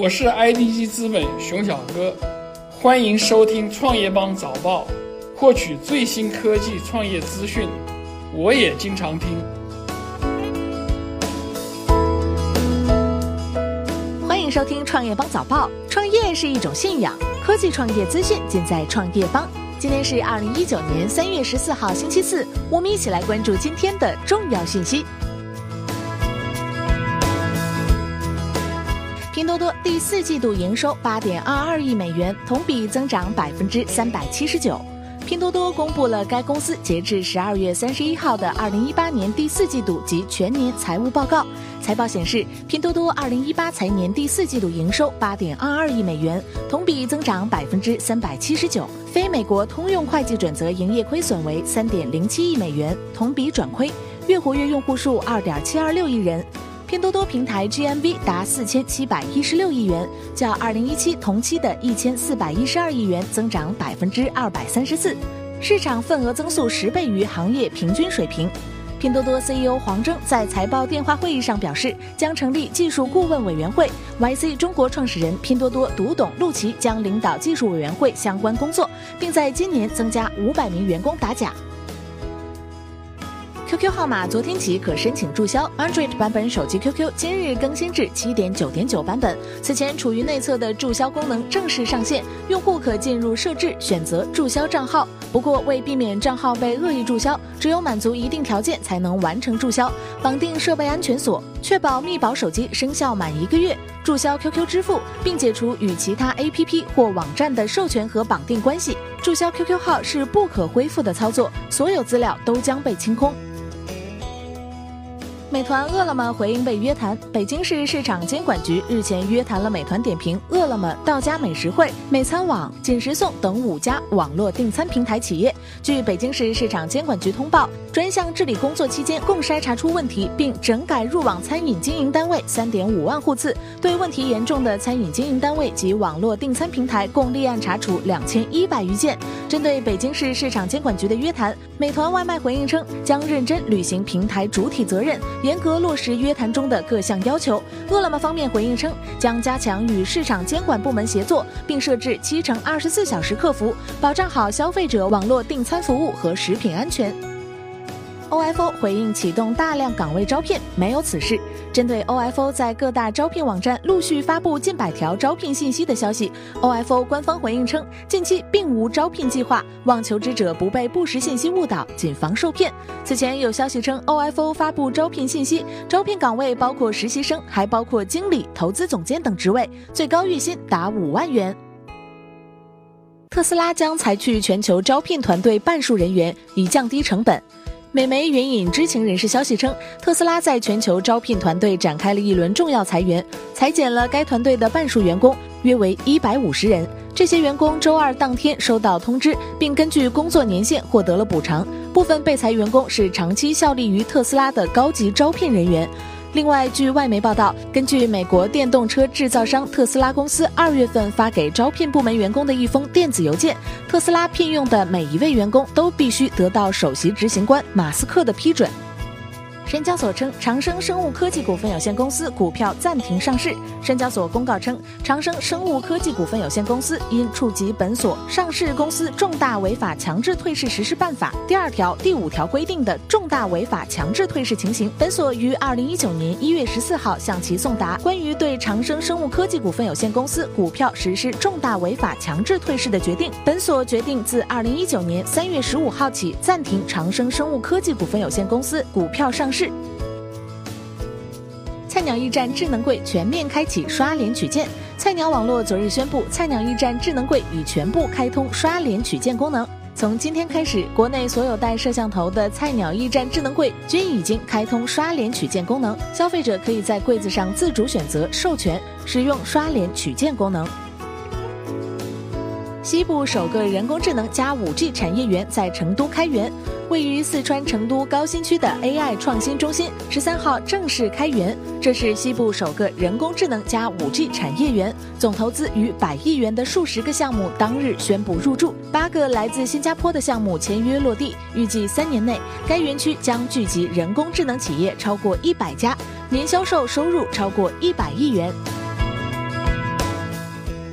我是 IDG 资本熊小哥，欢迎收听创业邦早报，获取最新科技创业资讯。我也经常听。欢迎收听创业邦早报。创业是一种信仰，科技创业资讯尽在创业邦。今天是二零一九年三月十四号，星期四。我们一起来关注今天的重要信息。拼多多第四季度营收八点二二亿美元，同比增长百分之三百七十九。拼多多公布了该公司截至十二月三十一号的二零一八年第四季度及全年财务报告。财报显示，拼多多二零一八财年第四季度营收八点二二亿美元，同比增长百分之三百七十九。非美国通用会计准则营业亏损为三点零七亿美元，同比转亏。月活跃用户数二点七二六亿人。拼多多平台 GMV 达四千七百一十六亿元，较二零一七同期的一千四百一十二亿元增长百分之二百三十四，市场份额增速十倍于行业平均水平。拼多多 CEO 黄峥在财报电话会议上表示，将成立技术顾问委员会。YC 中国创始人、拼多多独董陆琪将领导技术委员会相关工作，并在今年增加五百名员工打假。QQ 号码昨天起可申请注销，Android 版本手机 QQ 今日更新至七点九点九版本。此前处于内测的注销功能正式上线，用户可进入设置选择注销账号。不过为避免账号被恶意注销，只有满足一定条件才能完成注销。绑定设备安全锁，确保密保手机生效满一个月，注销 QQ 支付，并解除与其他 APP 或网站的授权和绑定关系。注销 QQ 号是不可恢复的操作，所有资料都将被清空。美团、饿了么回应被约谈。北京市市场监管局日前约谈了美团点评、饿了么、到家美食汇、美餐网、锦食送等五家网络订餐平台企业。据北京市市场监管局通报，专项治理工作期间，共筛查出问题并整改入网餐饮经营单位三点五万户次，对问题严重的餐饮经营单位及网络订餐平台共立案查处两千一百余件。针对北京市市场监管局的约谈，美团外卖回应称将认真履行平台主体责任。严格落实约谈中的各项要求。饿了么方面回应称，将加强与市场监管部门协作，并设置七乘二十四小时客服，保障好消费者网络订餐服务和食品安全。OFO 回应启动大量岗位招聘，没有此事。针对 OFO 在各大招聘网站陆续发布近百条招聘信息的消息，OFO 官方回应称，近期并无招聘计划，望求职者不被不实信息误导，谨防受骗。此前有消息称，OFO 发布招聘信息，招聘岗位包括实习生，还包括经理、投资总监等职位，最高月薪达五万元。特斯拉将裁去全球招聘团队半数人员，以降低成本。美媒援引知情人士消息称，特斯拉在全球招聘团队展开了一轮重要裁员，裁减了该团队的半数员工，约为一百五十人。这些员工周二当天收到通知，并根据工作年限获得了补偿。部分被裁员工是长期效力于特斯拉的高级招聘人员。另外，据外媒报道，根据美国电动车制造商特斯拉公司二月份发给招聘部门员工的一封电子邮件，特斯拉聘用的每一位员工都必须得到首席执行官马斯克的批准。深交所称，长生生物科技股份有限公司股票暂停上市。深交所公告称，长生生物科技股份有限公司因触及本所上市公司重大违法强制退市实施办法第二条、第五条规定的重大违法强制退市情形，本所于二零一九年一月十四号向其送达关于对长生生物科技股份有限公司股票实施重大违法强制退市的决定。本所决定自二零一九年三月十五号起暂停长生生物科技股份有限公司股票上市。是菜鸟驿站智能柜全面开启刷脸取件。菜鸟网络昨日宣布，菜鸟驿站智能柜已全部开通刷脸取件功能。从今天开始，国内所有带摄像头的菜鸟驿站智能柜均已经开通刷脸取件功能，消费者可以在柜子上自主选择授权使用刷脸取件功能。西部首个人工智能加五 G 产业园在成都开园，位于四川成都高新区的 AI 创新中心十三号正式开园。这是西部首个人工智能加五 G 产业园，总投资逾百亿元的数十个项目当日宣布入驻，八个来自新加坡的项目签约落地。预计三年内，该园区将聚集人工智能企业超过一百家，年销售收入超过一百亿元。